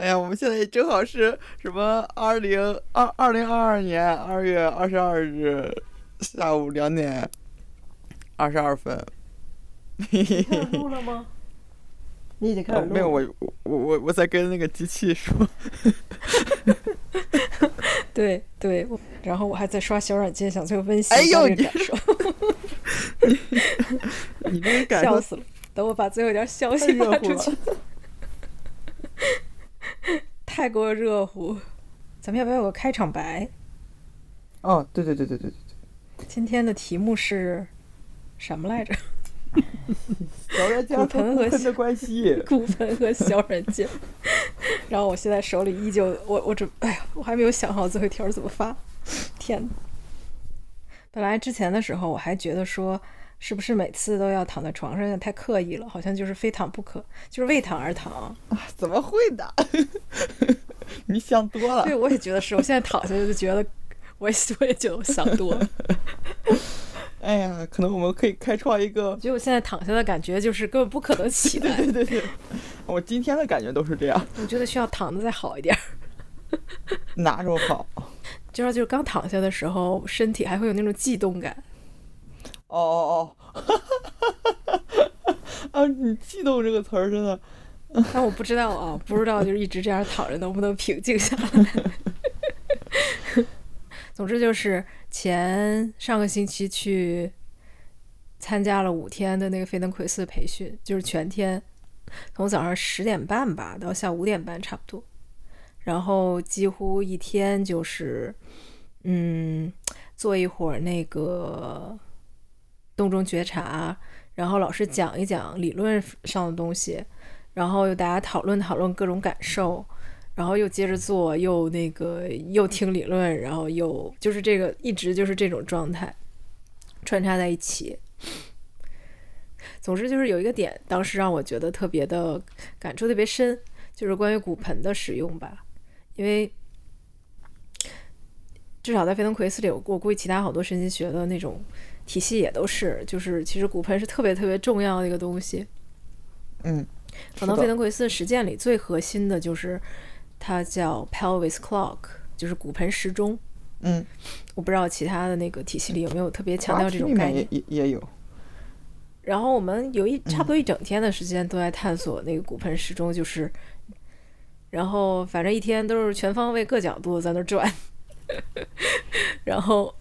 哎呀，我们现在正好是什么？二零二二零二二年二月二十二日下午两点二十二分。你开始录了吗？你已经开始录了、没有，我我我我在跟那个机器说。对对，然后我还在刷小软件，想最后分析哎呦，你感受。你这个感受 笑死了！等我把最后一条消息热发出去。太过热乎！咱们要不要有个开场白？哦，对对对对对对今天的题目是什么来着？小软件 和骨盆的关系。骨盆和小软件。然后我现在手里依旧，我我准，哎呀，我还没有想好最后一条怎么发。天哪！本来之前的时候我还觉得说，是不是每次都要躺在床上，有点太刻意了，好像就是非躺不可，就是为躺而躺啊。怎么会的？你想多了对，。我也觉得是。我现在躺下去就觉得，我也我也觉得我想多了。哎呀，可能我们可以开创一个我。觉得我现在躺下的感觉就是根本不可能起 来。对对对，我今天的感觉都是这样。我觉得需要躺的再好一点儿。哪种好？就是就是刚躺下的时候，身体还会有那种悸动感。哦哦哦！啊，你“激动”这个词儿真的，但我不知道啊，不知道就是一直这样躺着能不能平静下来。总之就是前上个星期去参加了五天的那个菲登奎斯培训，就是全天，从早上十点半吧到下午五点半差不多，然后几乎一天就是嗯做一会儿那个动中觉察，然后老师讲一讲理论上的东西，然后又大家讨论讨论各种感受，然后又接着做，又那个又听理论，然后又就是这个一直就是这种状态穿插在一起。总之就是有一个点，当时让我觉得特别的感触特别深，就是关于骨盆的使用吧，因为至少在菲登奎斯里，我我估计其他好多神经学的那种体系也都是，就是其实骨盆是特别特别重要的一个东西。嗯，可能费登奎斯实践里最核心的就是它叫 pelvis clock，就是骨盆时钟。嗯，我不知道其他的那个体系里有没有特别强调这种概念也。也也有。然后我们有一差不多一整天的时间都在探索那个骨盆时钟，就是，然后反正一天都是全方位各角度在那儿转，然后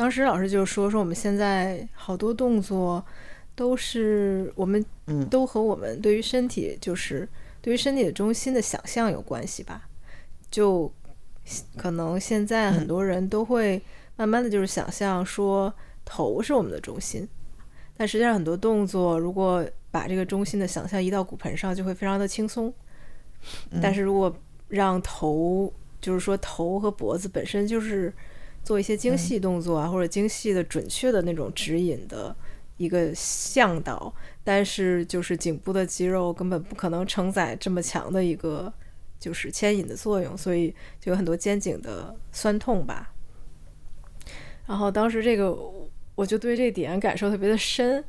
当时老师就说说我们现在好多动作都是我们嗯。都和我们对于身体就是对于身体的中心的想象有关系吧，就可能现在很多人都会慢慢的就是想象说头是我们的中心，但实际上很多动作如果把这个中心的想象移到骨盆上，就会非常的轻松。但是如果让头，就是说头和脖子本身就是做一些精细动作啊，或者精细的、准确的那种指引的一个向导，但是就是颈部的肌肉根本不可能承载这么强的一个就是牵引的作用，所以就有很多肩颈的酸痛吧。然后当时这个我就对这点感受特别的深，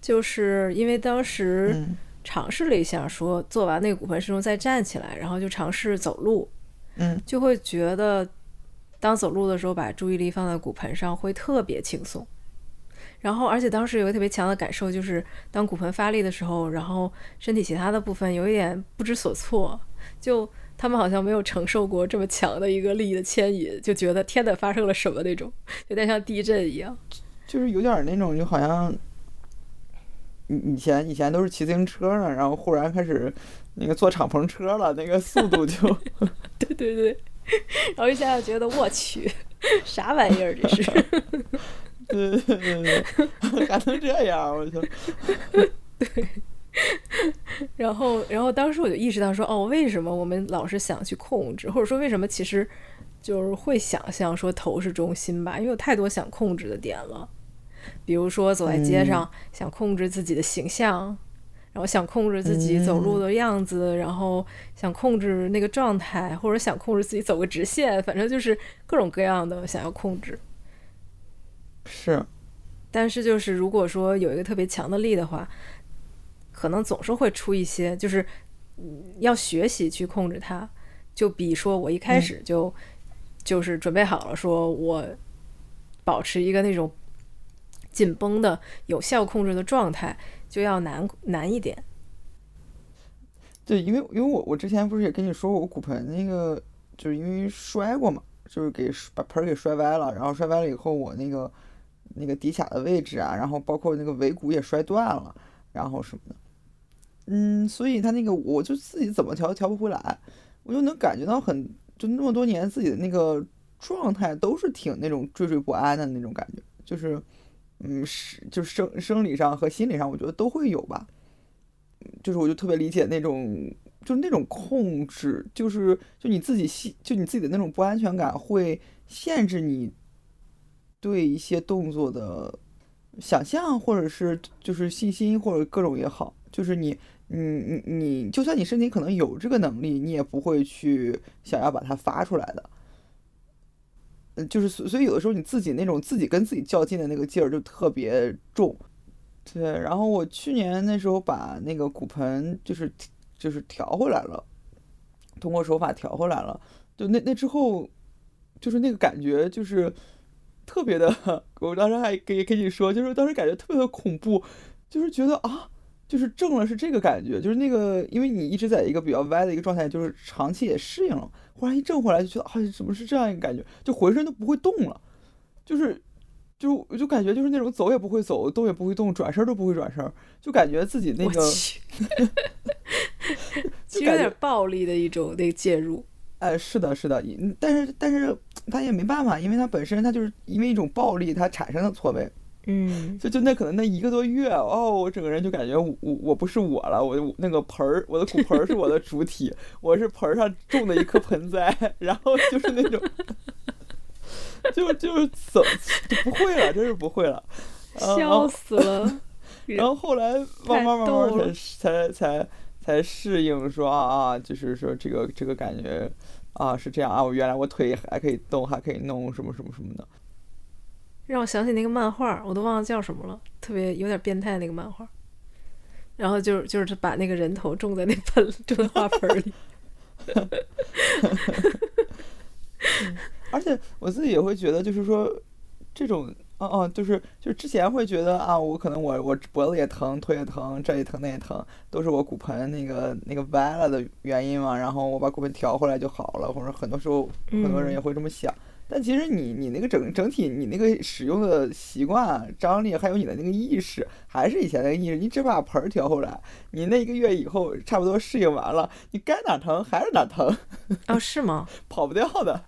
就是因为当时嗯。尝试了一下，说做完那个骨盆时钟再站起来，然后就尝试走路，嗯。就会觉得当走路的时候把注意力放在骨盆上会特别轻松。然后，而且当时有个特别强的感受，就是当骨盆发力的时候，然后身体其他的部分有一点不知所措，就他们好像没有承受过这么强的一个力的牵引，就觉得天哪，发生了什么那种，有点像地震一样。就是有点儿那种，就好像以以前以前都是骑自行车呢，然后忽然开始那个坐敞篷车了，那个速度就对 对 对，然后一下就觉得我去，啥玩意儿这是？对对对对，还能这样，我操！然后，然后当时我就意识到说，哦，为什么我们老是想去控制，或者说为什么其实就是会想象说头是中心吧？因为有太多想控制的点了，比如说走在街上、想控制自己的形象，然后想控制自己走路的样子，然后想控制那个状态，或者想控制自己走个直线，反正就是各种各样的想要控制。是，但是就是如果说有一个特别强的力的话，可能总是会出一些，就是要学习去控制它，就比说我一开始就、就是准备好了，说我保持一个那种紧绷的有效控制的状态，就要难难一点。对，因为因为我我之前不是也跟你说过，我骨盆那个就是因为摔过嘛，就是给把盆儿给摔歪了，然后摔歪了以后，我那个那个骶髂的位置啊，然后包括那个尾骨也摔断了，然后什么的，嗯，所以他那个我就自己怎么调调不回来，我就能感觉到很就那么多年自己的那个状态都是挺那种惴惴不安的那种感觉，就是嗯是就生生理上和心理上，我觉得都会有吧。就是我就特别理解那种，就是那种控制，就是就你自己心，就你自己的那种不安全感，会限制你对一些动作的想象，或者是就是信心，或者各种也好，就是你，你你你，就算你身体可能有这个能力，你也不会去想要把它发出来的。就是所所以有的时候你自己那种自己跟自己较劲的那个劲儿就特别重。对，然后我去年那时候把那个骨盆就是就是调回来了，通过手法调回来了。就那那之后，就是那个感觉就是特别的，我当时还跟跟你说，就是当时感觉特别的恐怖，就是觉得啊，就是正了是这个感觉，就是那个因为你一直在一个比较歪的一个状态，就是长期也适应了，忽然一正回来就觉得哎，怎么是这样一个感觉，就浑身都不会动了，就是。就我就感觉就是那种走也不会走，动也不会动，转身都不会转身，就感觉自己那个，就有点暴力的一种那个介入。哎，是的，是的，但是但是他也没办法，因为他本身他就是因为一种暴力，他产生的错位。嗯，就就那可能那一个多月哦，我整个人就感觉我我不是我了，我那个盆儿，我的骨盆儿是我的主体，我是盆儿上种的一颗盆栽，然后就是那种。就就是走就不会了，真是不会了，笑死了。然后后来慢慢慢慢才才才才适应，说啊啊，就是说这个这个感觉啊是这样啊，我原来我腿还可以动，还可以弄什么什么什么的。让我想起那个漫画，我都忘了叫什么了，特别有点变态那个漫画。然后就是就是把那个人头种在那盆种在花盆里。而且我自己也会觉得，就是说，这种，哦哦，就是就是之前会觉得啊，我可能我我脖子也疼，腿也疼，这也疼那也疼，都是我骨盆那个那个歪了的原因嘛。然后我把骨盆调回来就好了，或者很多时候很多人也会这么想。但其实你你那个整整体你那个使用的习惯、张力，还有你的那个意识，还是以前那个意识。你只把盆调回来，你那一个月以后差不多适应完了，你该哪疼还是哪疼。哦，是吗？跑不掉的。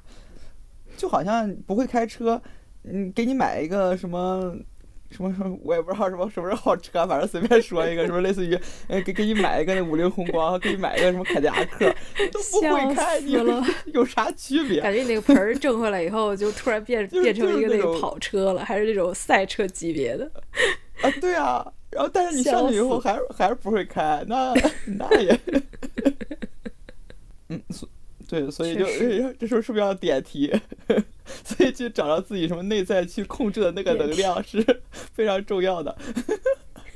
就好像不会开车，嗯，给你买一个什么什么什么，我也不知道什么什么是好车，反正随便说一个，什么类似于，呃，给给你买一个那五菱宏光，给你买一个什么凯迪拉克，都不会开，你有 啥区别？感觉你那个盆儿挣回来以后，就突然变 变成一个那个跑车了，还是那种赛车级别的？啊，对啊，然后但是你上去以后还是还是不会开，那那也，嗯。对，所以就这时候是不是要点题？所以去找到自己什么内在去控制的那个能量是 非常重要的，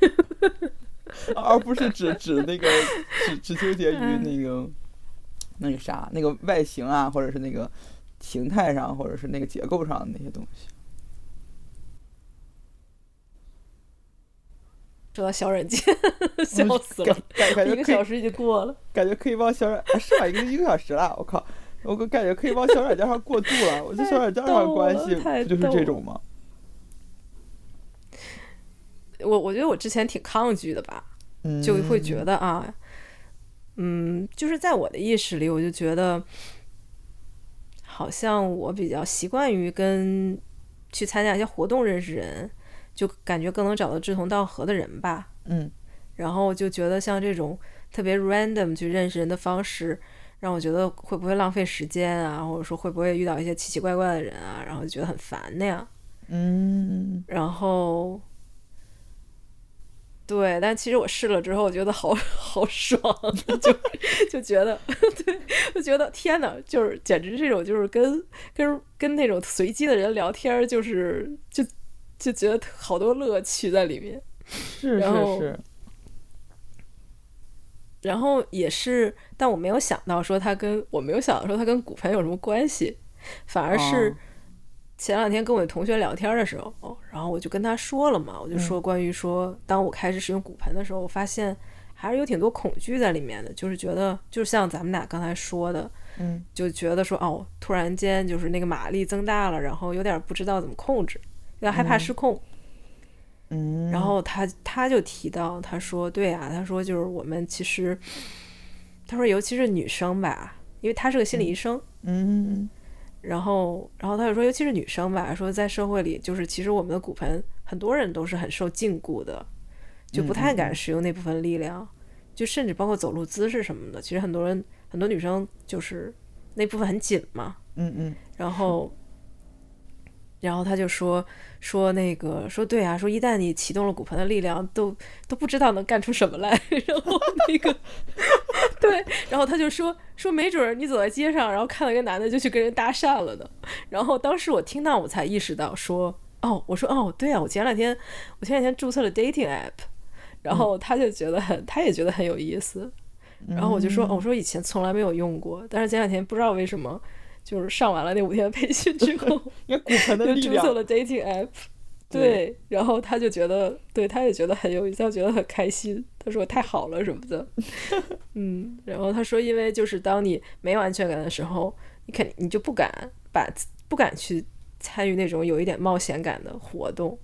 而不是只只那个只只纠结于那个那个啥那个外形啊，或者是那个形态上，或者是那个结构上的那些东西。说到小软件，笑死了！一个小时已经过了，感觉可以帮小软是吧？一个一个小时了，我靠！我感觉可以往小软件上过渡了。我觉得小软件上关系不就是这种吗？我我觉得我之前挺抗拒的吧，就会觉得啊，嗯，就是在我的意识里，我就觉得好像我比较习惯于跟去参加一些活动认识人。就感觉更能找到志同道合的人吧，嗯，然后就觉得像这种特别 random 去认识人的方式，让我觉得会不会浪费时间啊，或者说会不会遇到一些奇奇怪怪的人啊，然后就觉得很烦那样，嗯，然后，对，但其实我试了之后，我觉得好好爽，就就觉得，对，就觉得天呐，就是简直这种就是跟跟跟那种随机的人聊天，就是就。就觉得好多乐趣在里面，是是是，然后也是，但我没有想到说它跟我没有想到说它跟骨盆有什么关系，反而是哦前两天跟我的同学聊天的时候，哦然后我就跟他说了嘛，我就说关于说，当我开始使用骨盆的时候，我发现还是有挺多恐惧在里面的，就是觉得就像咱们俩刚才说的，嗯就觉得说哦，突然间就是那个马力增大了，然后有点不知道怎么控制，有点害怕失控。嗯，然后他他就提到，他说对啊，他说就是我们其实，他说尤其是女生吧，因为他是个心理医生，嗯。然后然后他就说，尤其是女生吧，说在社会里，就是其实我们的骨盆很多人都是很受禁锢的，就不太敢使用那部分力量，就甚至包括走路姿势什么的，其实很多人很多女生就是那部分很紧嘛，嗯嗯。然后，然后他就说说那个说对啊，说一旦你启动了骨盆的力量，都都不知道能干出什么来。然后那个 对，然后他就说说没准儿你走在街上，然后看到一个男的就去跟人搭讪了呢。然后当时我听到我才意识到说哦，我说哦对啊，我前两天我前两天注册了 dating app，然后他就觉得很他也觉得很有意思。然后我就说，哦我说以前从来没有用过，但是前两天不知道为什么，就是上完了那五天培训之后，骨盆的就力量，注册了 dating app。对对，然后他就觉得，对，他也觉得很有意思，他觉得很开心。他说太好了什么的，嗯，然后他说，因为就是当你没有安全感的时候，你肯你就不敢把不敢去参与那种有一点冒险感的活动，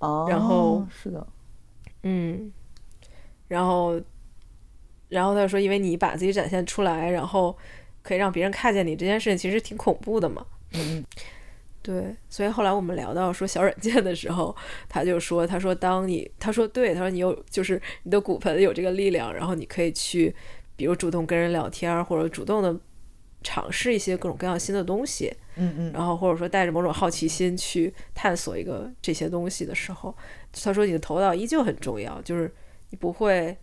哦，然后是的，嗯，然后，然后他说，因为你把自己展现出来，然后可以让别人看见你这件事情，其实挺恐怖的嘛。嗯对，所以后来我们聊到说小软件的时候，他就说，他说当你，他说对，他说你有就是你的骨盆有这个力量，然后你可以去，比如主动跟人聊天儿，或者主动的尝试一些各种各样新的东西，嗯嗯然后或者说带着某种好奇心去探索一个这些东西的时候，他说你的头脑依旧很重要，就是你不会，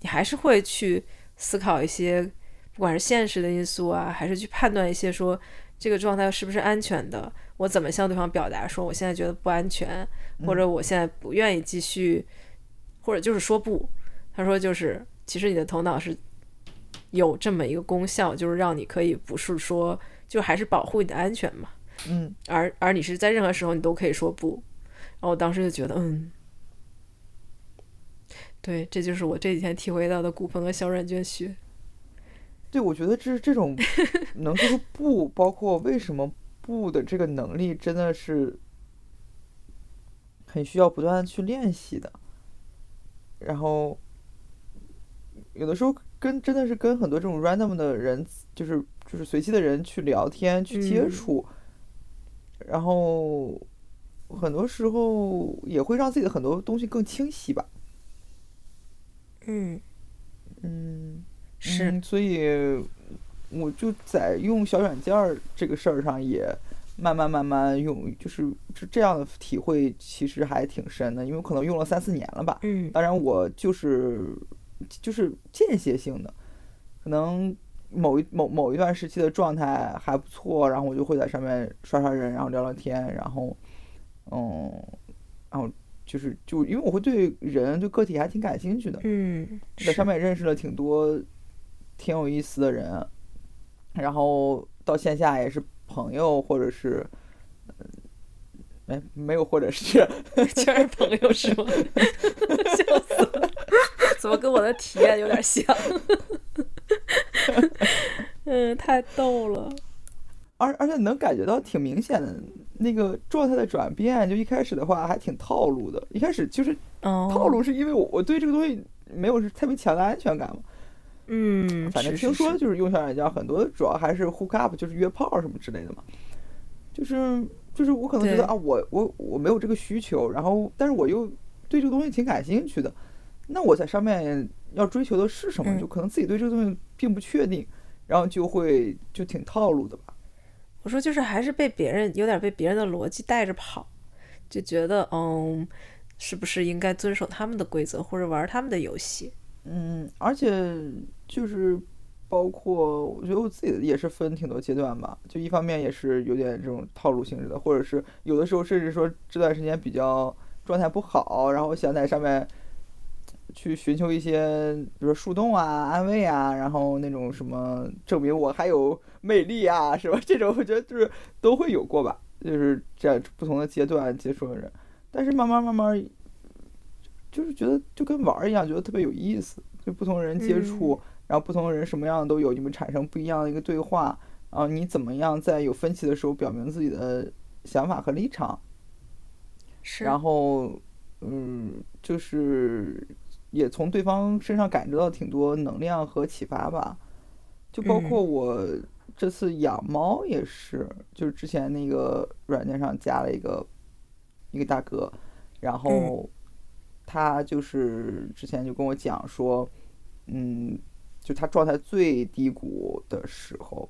你还是会去思考一些，不管是现实的因素啊，还是去判断一些说这个状态是不是安全的，我怎么向对方表达说我现在觉得不安全，或者我现在不愿意继续，或者就是说不。他说就是其实你的头脑是有这么一个功效，就是让你可以不是说就还是保护你的安全嘛。嗯，而而你是在任何时候你都可以说不。然后我当时就觉得，嗯，对，这就是我这几天体会到的骨盆和小软件学。对，我觉得这这种 能说出不，包括为什么不的这个能力，真的是很需要不断地去练习的。然后有的时候跟真的是跟很多这种 random 的人，就是就是随机的人去聊天去接嗯触，然后很多时候也会让自己的很多东西更清晰吧。嗯，嗯，是，嗯，所以我就在用小软件儿这个事儿上也慢慢慢慢用，就是这这样的体会其实还挺深的，因为可能用了三四年了吧。嗯当然我就是就是间歇性的，可能某一某某一段时期的状态还不错，然后我就会在上面刷刷人，然后聊聊天，然后嗯，然后就是就因为我会对人对个体还挺感兴趣的，嗯，在上面也认识了挺多挺有意思的人，然后到线下也是朋友，或者是，嗯哎，没有，或者是，全是朋友是吗？笑死了，怎么跟我的体验有点像？嗯，太逗了。而而且能感觉到挺明显的那个状态的转变。就一开始的话还挺套路的，一开始就是哦，套路，是因为我我对这个东西没有是特别强的安全感嘛。嗯，反正听说就是用小软件，很多主要还是 hook up，就是约炮什么之类的嘛。就是就是我可能觉得啊，我我我没有这个需求，然后但是我又对这个东西挺感兴趣的，那我在上面要追求的是什么？嗯就可能自己对这个东西并不确定，然后就会就挺套路的吧。我说就是还是被别人有点被别人的逻辑带着跑，就觉得嗯，是不是应该遵守他们的规则或者玩他们的游戏？嗯，而且就是包括我觉得我自己也是分挺多阶段吧，就一方面也是有点这种套路性质的，或者是有的时候甚至说这段时间比较状态不好，然后想在上面去寻求一些，比如说树洞啊、安慰啊，然后那种什么证明我还有魅力啊，是吧？这种我觉得就是都会有过吧，就是这样不同的阶段接触的人，但是慢慢慢慢，就是觉得就跟玩儿一样，觉得特别有意思，就不同人接触，然后不同人什么样的都有，你们产生不一样的一个对话，啊，你怎么样在有分歧的时候表明自己的想法和立场？是，然后，嗯，就是也从对方身上感知到挺多能量和启发吧，就包括我这次养猫也是，就是之前那个软件上加了一个一个大哥，然后他就是之前就跟我讲说，嗯，就他状态最低谷的时候，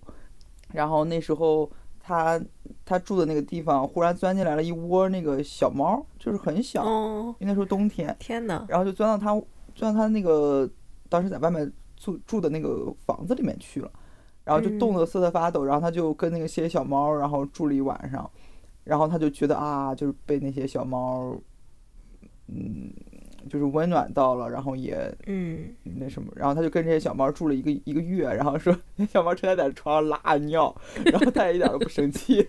然后那时候。他他住的那个地方忽然钻进来了一窝那个小猫，就是很小，因为那时候冬天。天呐，然后就钻到他钻到他那个当时在外面住住的那个房子里面去了，然后就冻得瑟瑟发抖。然后他就跟那个些小猫，然后住了一晚上，然后他就觉得啊，就是被那些小猫，嗯。就是温暖到了，然后也嗯。那什么，然后他就跟这些小猫住了一个一个月，然后说那小猫成天在床上拉尿，然后他也一点都不生气，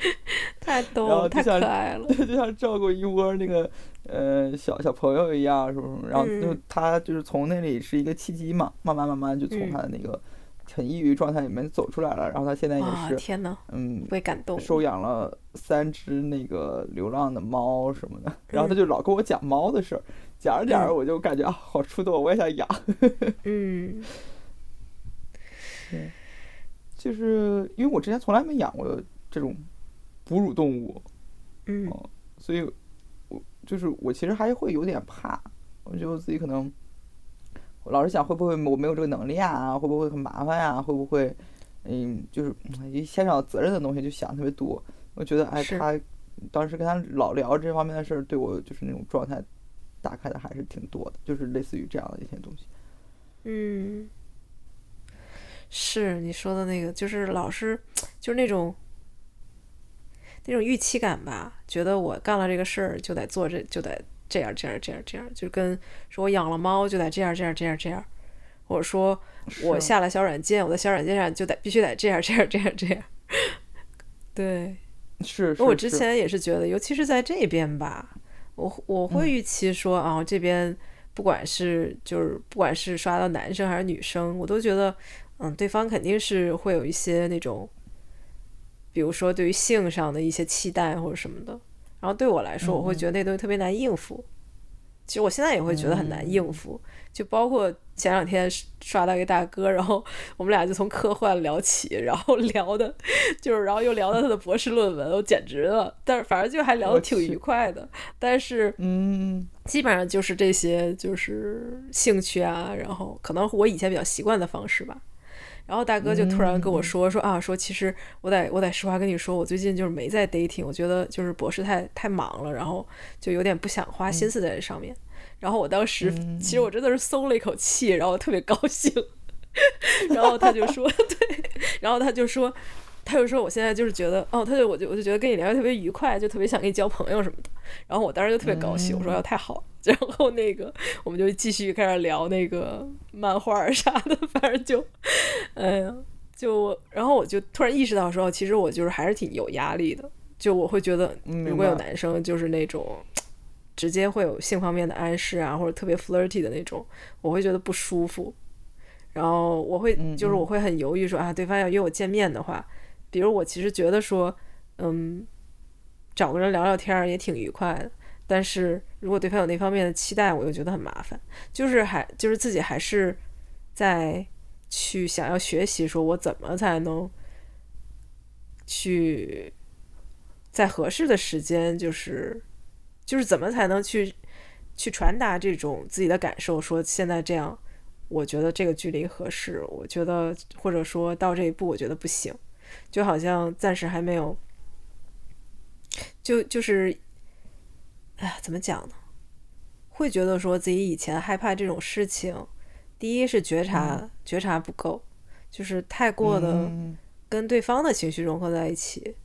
太逗了，太可爱了，对，就像照顾一窝那个呃小小朋友一样，什么什么？然后就他就是从那里是一个契机嘛，慢慢慢慢就从他的那个。很抑郁状态里面走出来了，然后他现在也是，天呐，嗯，被感动，收养了三只那个流浪的猫什么的，然后他就老跟我讲猫的事儿，讲着讲着我就感觉啊，好触动，我也想养。嗯，对，就是因为我之前从来没养过这种哺乳动物，嗯，所以我就是我其实还会有点怕，我觉得我自己可能。我老是想会不会我没有这个能力啊？会不会很麻烦呀？会不会，嗯，就是一牵扯到责任的东西就想特别多。我觉得，哎，他当时跟他老聊这方面的事儿，对我就是那种状态打开的还是挺多的，就是类似于这样的一些东西。嗯，是你说的那个，就是老是就是那种那种预期感吧，觉得我干了这个事儿就得做这就得。这样这样这样这样，就跟说我养了猫就得这样这样这样这样，或者说我下了小软件，我的小软件上就得必须得这样这样这样这样。对，是。我之前也是觉得，尤其是在这边吧，我我会预期说啊，这边不管是就是不管是刷到男生还是女生，我都觉得嗯，对方肯定是会有一些那种，比如说对于性上的一些期待或者什么的。然后对我来说，我会觉得那东西特别难应付。其实我现在也会觉得很难应付，就包括前两天刷到一个大哥，然后我们俩就从科幻聊起，然后聊的，就是然后又聊到他的博士论文，我简直了。但是反正就还聊得挺愉快的。但是，嗯，基本上就是这些，就是兴趣啊，然后可能我以前比较习惯的方式吧。然后大哥就突然跟我说说啊，说其实我得我得实话跟你说，我最近就是没在 dating，我觉得就是博士太太忙了，然后就有点不想花心思在这上面。然后我当时其实我真的是松了一口气，然后特别高兴。然后他就说 对，然后他就说。他就说：“我现在就是觉得，哦，他就我就我就觉得跟你聊天特别愉快，就特别想跟你交朋友什么的。然后我当时就特别高兴，我说：‘要太好。’然后那个我们就继续开始聊那个漫画啥的，反正就，哎呀，就然后我就突然意识到说，其实我就是还是挺有压力的。就我会觉得，如果有男生就是那种直接会有性方面的暗示啊，或者特别 flirty 的那种，我会觉得不舒服。然后我会就是我会很犹豫说啊，对方要约我见面的话。”比如我其实觉得说，嗯，找个人聊聊天也挺愉快的。但是如果对方有那方面的期待，我又觉得很麻烦。就是还就是自己还是在去想要学习，说我怎么才能去在合适的时间，就是就是怎么才能去去传达这种自己的感受。说现在这样，我觉得这个距离合适。我觉得或者说到这一步，我觉得不行。就好像暂时还没有，就就是，哎，怎么讲呢？会觉得说自己以前害怕这种事情，第一是觉察觉察不够，就是太过的跟对方的情绪融合在一起，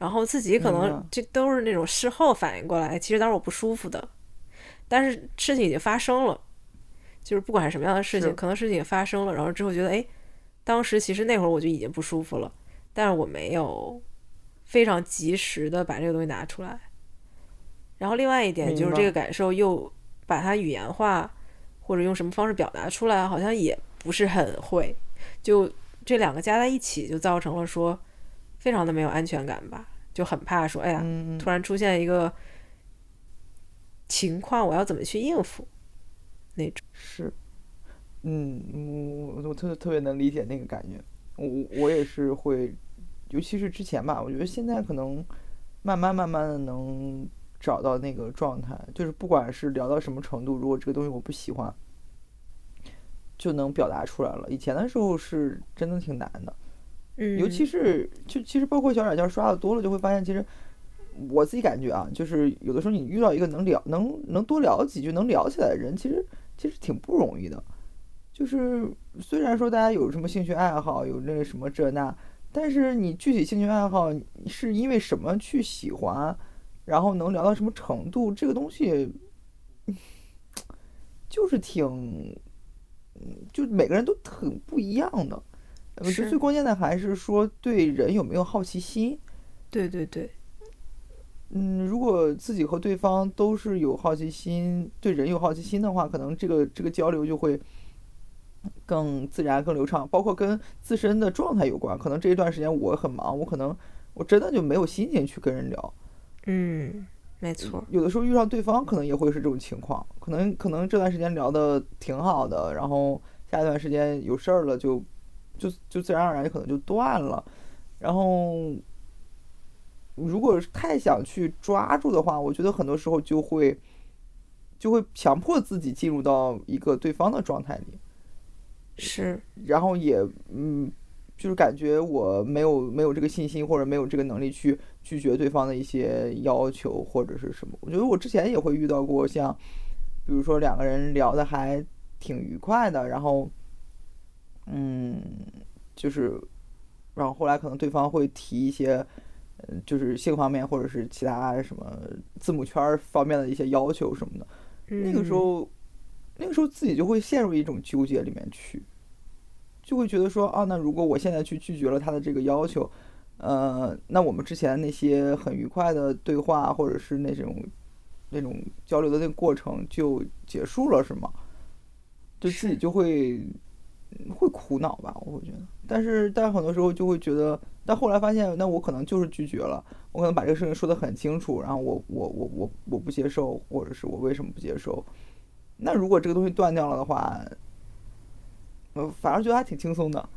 然后自己可能这都是那种事后反应过来，其实当时我不舒服的，但是事情已经发生了，就是不管是什么样的事情，可能事情也发生了，然后之后觉得，哎，当时其实那会儿我就已经不舒服了，但是我没有非常及时的把这个东西拿出来。然后另外一点就是这个感受又把它语言化，或者用什么方式表达出来，好像也不是很会。就这两个加在一起，就造成了说非常的没有安全感吧，就很怕说，哎呀，嗯，突然出现一个情况，我要怎么去应付那种？是，嗯，我我特特别能理解那个感觉，我我也是会，尤其是之前吧，我觉得现在可能慢慢慢慢的能找到那个状态，就是不管是聊到什么程度，如果这个东西我不喜欢，就能表达出来了。以前的时候是真的挺难的，尤其是就其实包括小软件刷的多了，就会发现其实我自己感觉啊，就是有的时候你遇到一个能聊能能多聊几句能聊起来的人，其实其实挺不容易的。就是虽然说大家有什么兴趣爱好，有那个什么这那，但是你具体兴趣爱好是因为什么去喜欢，然后能聊到什么程度，这个东西就是挺，就每个人都挺不一样的。我觉得最关键的还是说对人有没有好奇心。对对对，嗯，如果自己和对方都是有好奇心，对人有好奇心的话，可能这个这个交流就会更自然、更流畅，包括跟自身的状态有关。可能这一段时间我很忙，我可能我真的就没有心情去跟人聊。嗯，没错，有的时候遇上对方，可能也会是这种情况，可能可能这段时间聊的挺好的，然后下一段时间有事儿了就，就就自然而然就可能就断了，然后如果是太想去抓住的话，我觉得很多时候就会就会强迫自己进入到一个对方的状态里，是，然后也嗯，就是感觉我没有没有这个信心或者没有这个能力去拒绝对方的一些要求或者是什么。我觉得我之前也会遇到过像，比如说两个人聊的还挺愉快的，然后嗯，就是然后后来可能对方会提一些。嗯，就是性方面或者是其他什么字母圈方面的一些要求什么的，那个时嗯候，那个时候自己就会陷入一种纠结里面去，就会觉得说啊，那如果我现在去拒绝了他的这个要求，呃，那我们之前那些很愉快的对话或者是那种那种交流的那个过程就结束了，是吗？就自己就会会苦恼吧，我会觉得。但是但很多时候就会觉得，但后来发现，那我可能就是拒绝了，我可能把这个事情说得很清楚，然后我我我我我不接受，或者是我为什么不接受。那如果这个东西断掉了的话，我反而觉得还挺轻松的。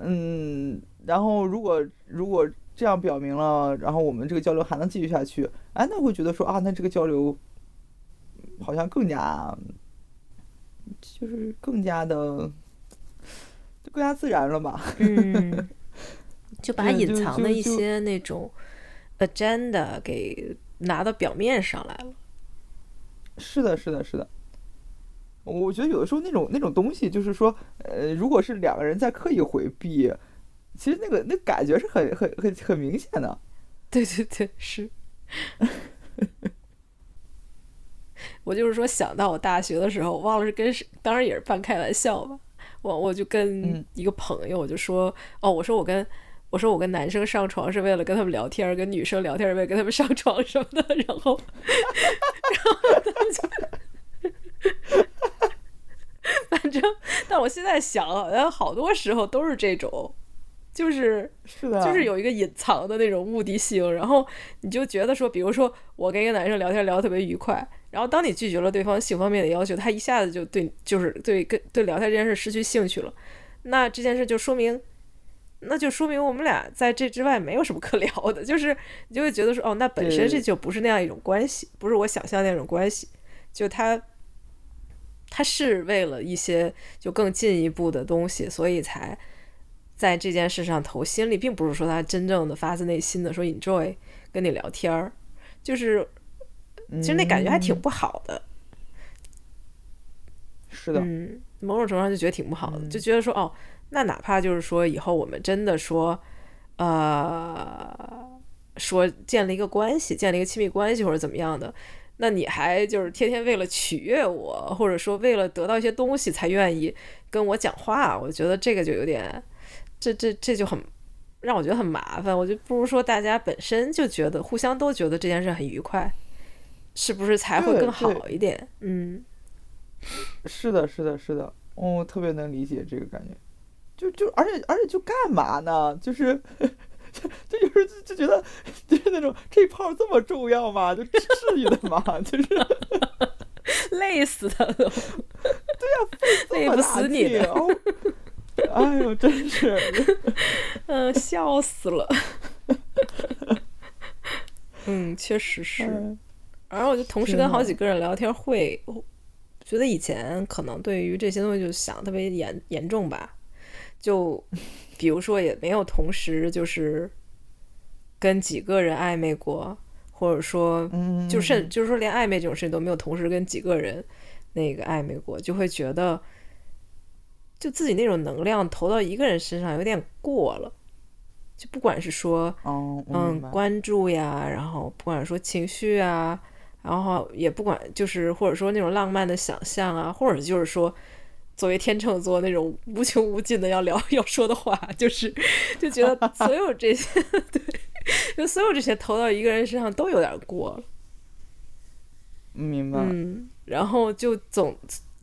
嗯，然后如果如果这样表明了，然后我们这个交流还能继续下去，哎，那会觉得说啊，那这个交流好像更加，就是更加的，就更加自然了吧？嗯，就把隐藏的一些那种 agenda 给拿到表面上来了。是的，是的，是的。我觉得有的时候那种那种东西，就是说，呃，如果是两个人在刻意回避，其实那个那感觉是很很很很明显的。对对对，是。我就是说，想到我大学的时候，忘了是跟谁，当然也是半开玩笑吧。我我就跟嗯一个朋友，我就说，哦，我说我跟我说我跟男生上床是为了跟他们聊天，跟女生聊天是为了跟他们上床什么的，然后，然后他们就，反正，但我现在想，好像好多时候都是这种，就是是的，就是有一个隐藏的那种目的性，然后你就觉得说，比如说我跟一个男生聊天聊得特别愉快，然后当你拒绝了对方性方面的要求，他一下子就对就是对跟对聊天这件事失去兴趣了，那这件事就说明，那就说明我们俩在这之外没有什么可 聊的，就是你就会觉得说，哦，那本身这就不是那样一种关系，不是我想象那种关系，就他。他是为了一些就更进一步的东西，所以才在这件事上投心力，并不是说他真正的发自内心的说 enjoy 跟你聊天儿，就是其实那感觉还挺嗯不好的。是的，嗯，某种程度上就觉得挺不好的，嗯就觉得说哦，那哪怕就是说以后我们真的说，呃，说建立一个关系，建立一个亲密关系或者怎么样的，那你还就是天天为了取悦我，或者说为了得到一些东西才愿意跟我讲话，我觉得这个就有点，这这这就很让我觉得很麻烦。我就不如说大家本身就觉得互相都觉得这件事很愉快，是不是才会更好一点？嗯，是的，是的，是的，我、特别能理解这个感觉。就就而且而且就干嘛呢？就是就 就有时候就就觉得就是那种这炮这么重要吗？就至于的吗？就是 累死他都。这累不死你的哦哎呦，真是，嗯，笑死了。嗯，确实是。嗯然后我就同时跟好几个人聊天会，我觉得以前可能对于这些东西就想特别严严重吧，就 比如说也没有同时就是跟几个人暧昧过，或者说嗯，就是就是说连暧昧这种事情都没有同时跟几个人那个暧昧过，就会觉得就自己那种能量投到一个人身上有点过了，就不管是说哦，嗯关注呀，然后不管说情绪啊，然后也不管就是或者说那种浪漫的想象啊，或者就是说。作为天秤座那种无穷无尽的要聊要说的话，就是 就觉得所有这些 对，就所有这些投到一个人身上都有点过了。明白，嗯，然后就总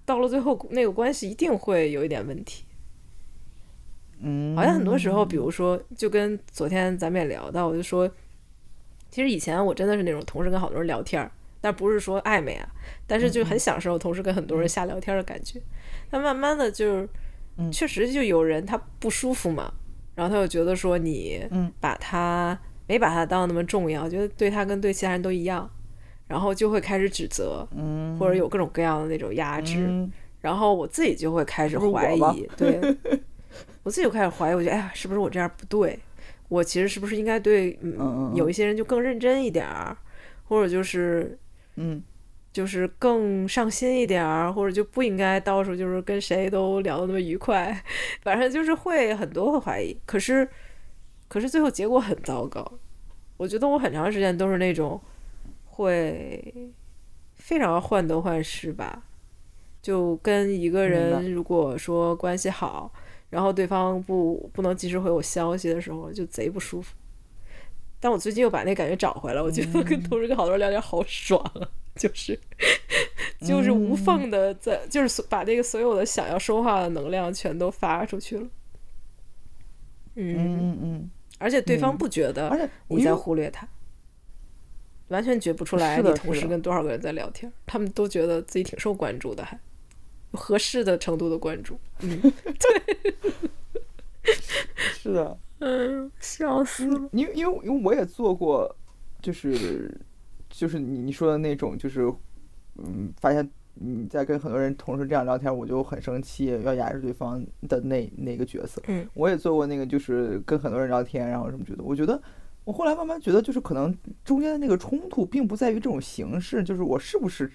到了最后，那个关系一定会有一点问题。嗯，好像很多时候，比如说，就跟昨天咱们也聊到，我就说，其实以前我真的是那种同时跟好多人聊天儿，但不是说暧昧啊，但是就很享受同时跟很多人瞎聊天的感觉。但慢慢的就是，嗯确实就有人他不舒服嘛，然后他就觉得说你嗯把他没把他当那么重要，觉得对他跟对其他人都一样，然后就会开始指责，嗯，或者有各种各样的那种压制。嗯然后我自己就会开始怀疑，对我自己就开始怀疑，我觉得哎呀，是不是我这样不对？我其实是不是应该对嗯嗯嗯有一些人就更认真一点儿，或者就是嗯就是更上心一点儿，或者就不应该到处就是跟谁都聊得那么愉快，反正就是会很多会怀疑。可是可是最后结果很糟糕，我觉得我很长时间都是那种会非常患得患失吧。就跟一个人如果说关系好，然后对方不不能及时回我消息的时候，就贼不舒服。但我最近又把那感觉找回来，我觉得跟同事跟好多人聊天好爽啊，就是就是无缝的在，就是所把那个所有的想要说话的能量全都发出去了。嗯嗯，嗯嗯，而且对方嗯。不觉得你在忽略他，完全觉不出来你同时跟多少个人在聊天，他们都觉得自己挺受关注的，还合适的程度的关注。嗯 是的，嗯，笑死了。因为因为因为我也做过，就是就是你你说的那种，就是嗯，发现你在跟很多人同时这样聊天，我就很生气，要压制对方的那那个角色。嗯，我也做过那个，就是跟很多人聊天，然后什么觉得，我觉得我后来慢慢觉得，就是可能中间的那个冲突，并不在于这种形式，就是我是不是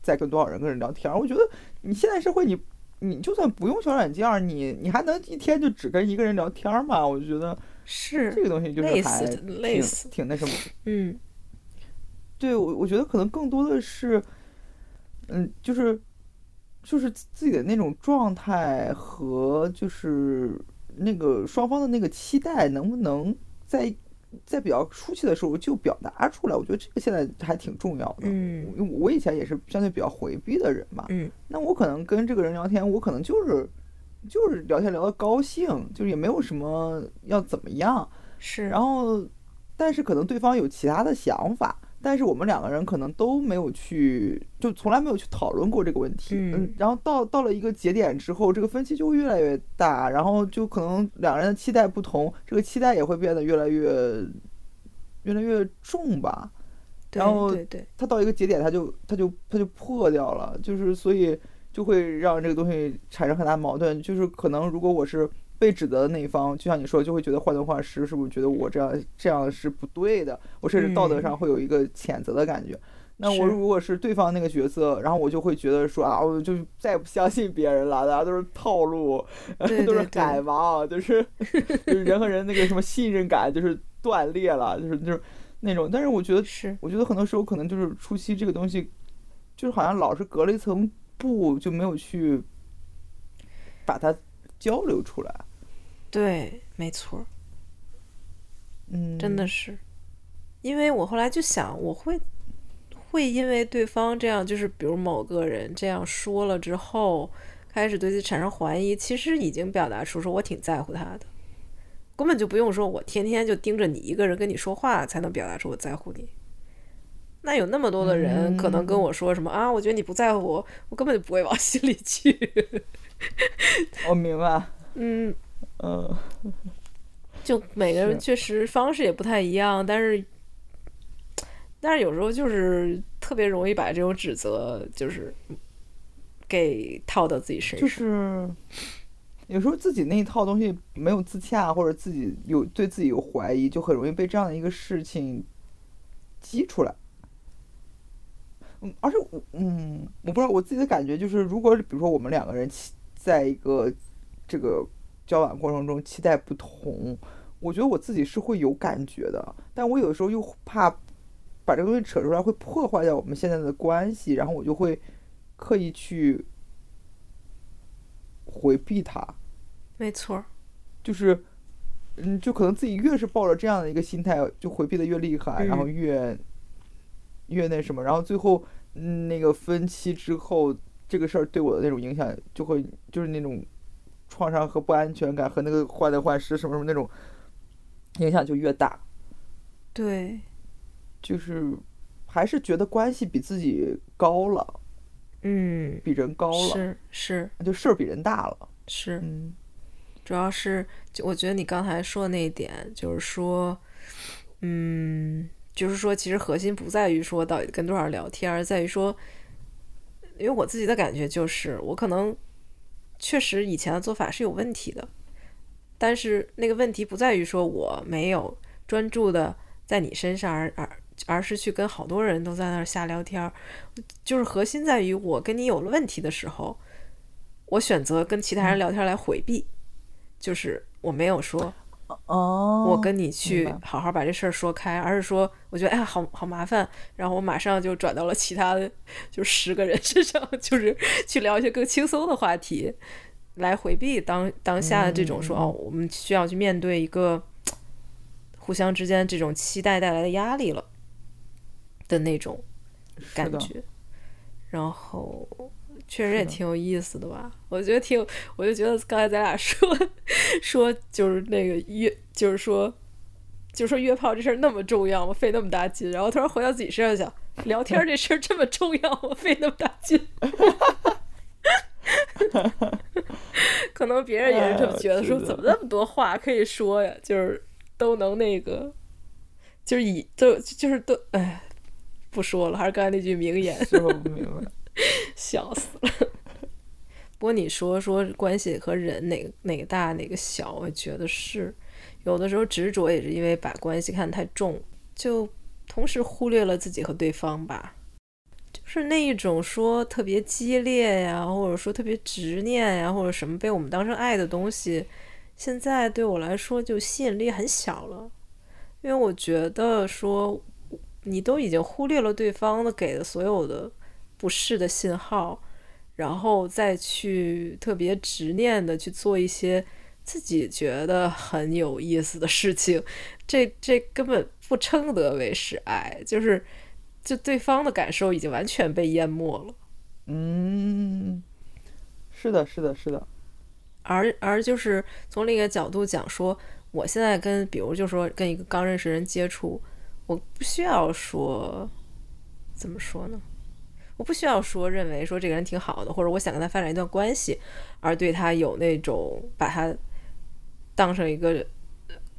在跟多少人跟人聊天。我觉得你现在社会你。你就算不用小软件，你你还能一天就只跟一个人聊天儿吗？我就觉得是这个东西就是累还死累挺死挺那什么。嗯对我，我觉得可能更多的是，嗯，就是就是自自己的那种状态和就是那个双方的那个期待，能不能在在比较初期的时候就表达出来？我觉得这个现在还挺重要的。嗯因为我以前也是相对比较回避的人嘛，嗯那我可能跟这个人聊天，我可能就是就是聊天聊得高兴，就是也没有什么要怎么样，是，然后，但是可能对方有其他的想法，但是我们两个人可能都没有去，就从来没有去讨论过这个问题。嗯然后到到了一个节点之后，这个分歧就会越来越大，然后就可能两个人的期待不同，这个期待也会变得越来越越来越重吧。然后对对，它到一个节点，它就它就它就破掉了，就是所以就会让这个东西产生很大矛盾。就是可能如果我是被指责的那一方，就像你说，就会觉得患得患失，是不是觉得我这样这样是不对的？我甚至道德上会有一个谴责的感觉。那我如果是对方那个角色，然后我就会觉得说啊，我就再也不相信别人了，大家都是套路，对 都是海王，就是 就是人和人那个什么信任感就是断裂了，就是就是那种。但是我觉得，是我觉得很多时候可能就是初期这个东西，就是好像老是隔了一层布，就没有去把它交流出来。对，没错，嗯，真的是，因为我后来就想，我会会因为对方这样，就是比如某个人这样说了之后，开始对自己产生怀疑，其实已经表达出说我挺在乎他的，根本就不用说我天天就盯着你一个人跟你说话才能表达出我在乎你。那有那么多的人可能跟我说什么、啊，我觉得你不在乎我，我根本就不会往心里去。我明白。嗯，嗯，就每个人确实方式也不太一样，但是，但是有时候就是特别容易把这种指责就是给套到自己身上。就是有时候自己那一套东西没有自洽，或者自己有对自己有怀疑，就很容易被这样的一个事情激出来。嗯，而且我嗯，我不知道我自己的感觉就是，如果比如说我们两个人在一个这个交往过程中期待不同，我觉得我自己是会有感觉的，但我有的时候又怕把这个东西扯出来会破坏掉我们现在的关系，然后我就会刻意去回避它。没错，就是，嗯，就可能自己越是抱着这样的一个心态，就回避的越厉害，然后嗯。越越那什么，然后最后，嗯，那个分期之后，这个事儿对我的那种影响，就会就是那种创伤和不安全感和那个患得患失什么什么那种影响就越大，对，就是还是觉得关系比自己高了，嗯，比人高了，是是。就事儿比人大了，是，嗯。主要是就我觉得你刚才说的那一点，就是说，嗯，就是说，其实核心不在于说到底跟多少人聊天，而在于说，因为我自己的感觉就是，我可能确实以前的做法是有问题的，但是那个问题不在于说我没有专注的在你身上，而而而是去跟好多人都在那儿瞎聊天儿，就是核心在于我跟你有了问题的时候，我选择跟其他人聊天来回避，就是我没有说哦，我跟你去好好把这事儿说开，而是说我觉得哎呀好好麻烦，然后我马上就转到了其他的就十个人身上，就是去聊一些更轻松的话题，来回避当当下的这种说、嗯。哦，我们需要去面对一个互相之间这种期待带来的压力了的那种感觉，然后确实也挺有意思的吧？我觉得挺有，我就觉得刚才咱俩 说说就是那个约，就是说就是说约炮这事儿那么重要吗？费那么大劲，然后突然回到自己身上想，聊天这事儿这么重要吗？费那么大劲。可能别人也是这么觉得，说怎么那么多话可以说呀？就是都能那个，就是以都就是都哎，不说了，还是刚才那句名言。是我不明白。笑死了。不过你说说关系和人哪个哪个大哪个小，我觉得是有的时候执着也是因为把关系看得太重，就同时忽略了自己和对方吧。就是那一种说特别激烈呀，或者说特别执念呀，或者什么被我们当成爱的东西，现在对我来说就吸引力很小了，因为我觉得说你都已经忽略了对方的给的所有的不适的信号，然后再去特别执念的去做一些自己觉得很有意思的事情，这这根本不称得为是爱，就是就对方的感受已经完全被淹没了。嗯，是的，是的，是的，而而就是从另一个角度讲说，我现在跟比如就说跟一个刚认识的人接触，我不需要说怎么说呢？我不需要说认为说这个人挺好的，或者我想跟他发展一段关系，而对他有那种把他当成一个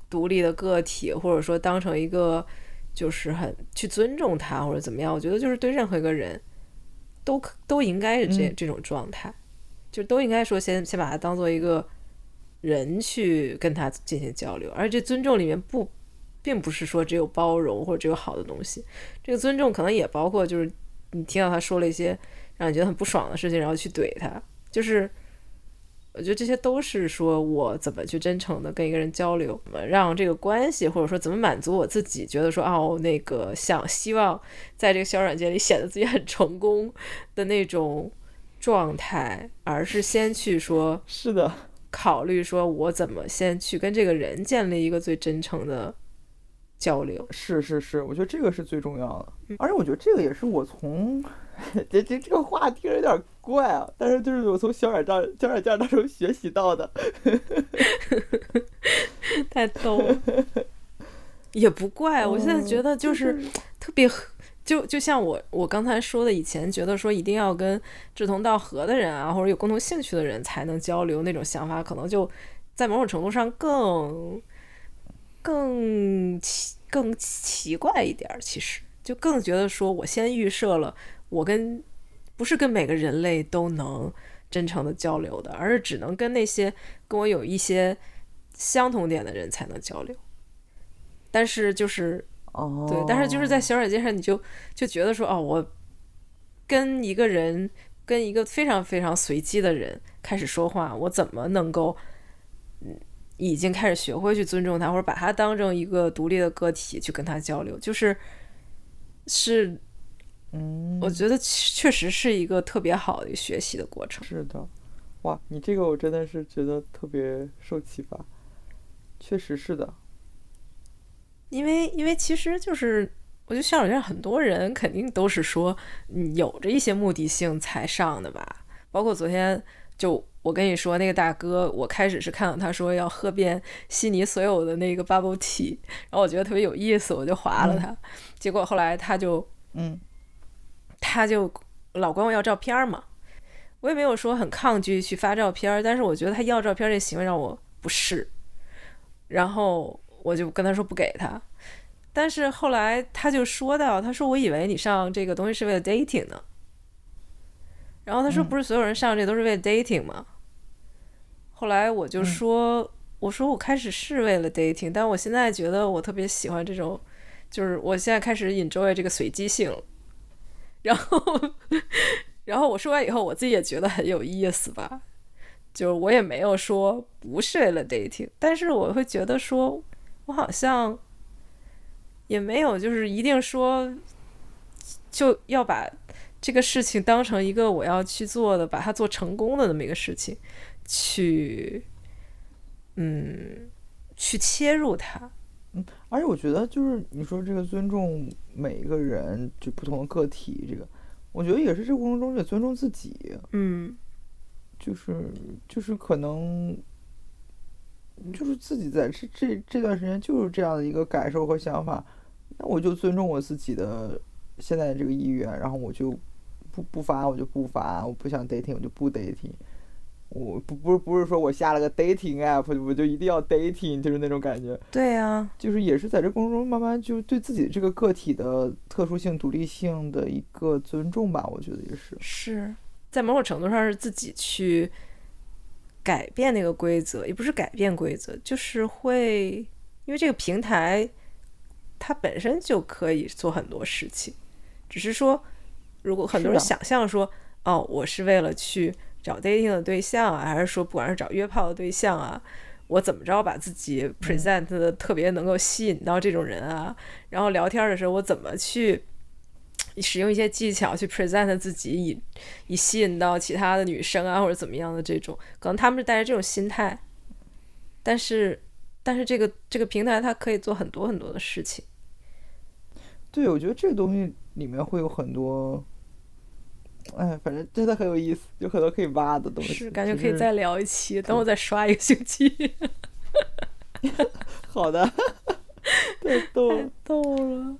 独立的个体，或者说当成一个就是很去尊重他或者怎么样。我觉得就是对任何一个人都可都应该是这、嗯这种状态。就都应该说先先把他当做一个人去跟他进行交流，而这尊重里面不，并不是说只有包容或者只有好的东西，这个尊重可能也包括就是你听到他说了一些让你觉得很不爽的事情，然后去怼他，就是我觉得这些都是说我怎么去真诚的跟一个人交流，让这个关系，或者说怎么满足我自己，觉得说哦，那个想希望在这个小软件里显得自己很成功的那种状态，而是先去说，是的，考虑说我怎么先去跟这个人建立一个最真诚的交流。是是是，我觉得这个是最重要的，而且我觉得这个也是我从这这这个话听着有点怪啊，但是就是我从小软件小软件当中学习到的，太逗了，也不怪。我现在觉得就是特别，就就像我我刚才说的，以前觉得说一定要跟志同道合的人啊，或者有共同兴趣的人才能交流，那种想法可能就在某种程度上更更奇更奇怪一点儿。其实就更觉得说我先预设了，我跟不是跟每个人类都能真诚的交流的，而是只能跟那些跟我有一些相同点的人才能交流。但是就是哦，对，但是就是在小软件上，你就就觉得说，哦，我跟一个人，跟一个非常非常随机的人开始说话，我怎么能够，嗯，已经开始学会去尊重他，或者把他当成一个独立的个体去跟他交流，就是是，嗯，我觉得确实是一个特别好的学习的过程。是的，哇，你这个我真的是觉得特别受启发，确实是的，因为因为其实就是，我觉得小软件很多人肯定都是说，嗯，有着一些目的性才上的吧。包括昨天就我跟你说那个大哥，我开始是看到他说要喝遍悉尼所有的那个 bubble tea，然后我觉得特别有意思，我就划了他。结果后来他就嗯他就老管我要照片嘛，我也没有说很抗拒去发照片，但是我觉得他要照片这行为让我不适，然后我就跟他说不给他。但是后来他就说到，他说我以为你上这个东西是为了 dating 呢，然后他说嗯不是所有人上这都是为了 dating 吗？后来我就说，我说我开始是为了 dating，但我现在觉得我特别喜欢这种，就是我现在开始 enjoy 这个随机性了。然后，然后我说完以后，我自己也觉得很有意思吧。就是我也没有说不是为了 dating，但是我会觉得说，我好像也没有就是一定说就要把这个事情当成一个我要去做的，把它做成功的那么一个事情，去嗯去切入它。嗯而且我觉得就是你说这个尊重每一个人就不同的个体，这个我觉得也是这个过程中也尊重自己，嗯就是就是可能就是自己在这这这段时间就是这样的一个感受和想法，那我就尊重我自己的现在的这个意愿，然后我就不不发我就不发，我不想 dating 我就不 dating。我不不是不是说我下了个 dating app 我就一定要 dating，就是那种感觉。对啊，就是也是在这过程中慢慢就对自己这个个体的特殊性、独立性的一个尊重吧，我觉得也是。是在某种程度上是自己去改变那个规则，也不是改变规则，就是会因为这个平台它本身就可以做很多事情，只是说如果很多人想象说，哦，我是为了去找 dating 的对象啊，还是说不管是找约炮的对象啊。我怎么着把自己 present 的特别能够吸引到这种人啊？然后聊天的时候我怎么去使用一些技巧去 present 自己，以以吸引到其他的女生啊，或者怎么样的这种，可能他们是带着这种心态，但是但是这个这个平台它可以做很多很多的事情，对，我觉得这个东西里面会有很多，哎，反正真的很有意思，有很多可以挖的东西。是感觉可以再聊一期，等我再刷一个星期，好的，太逗太。逗了。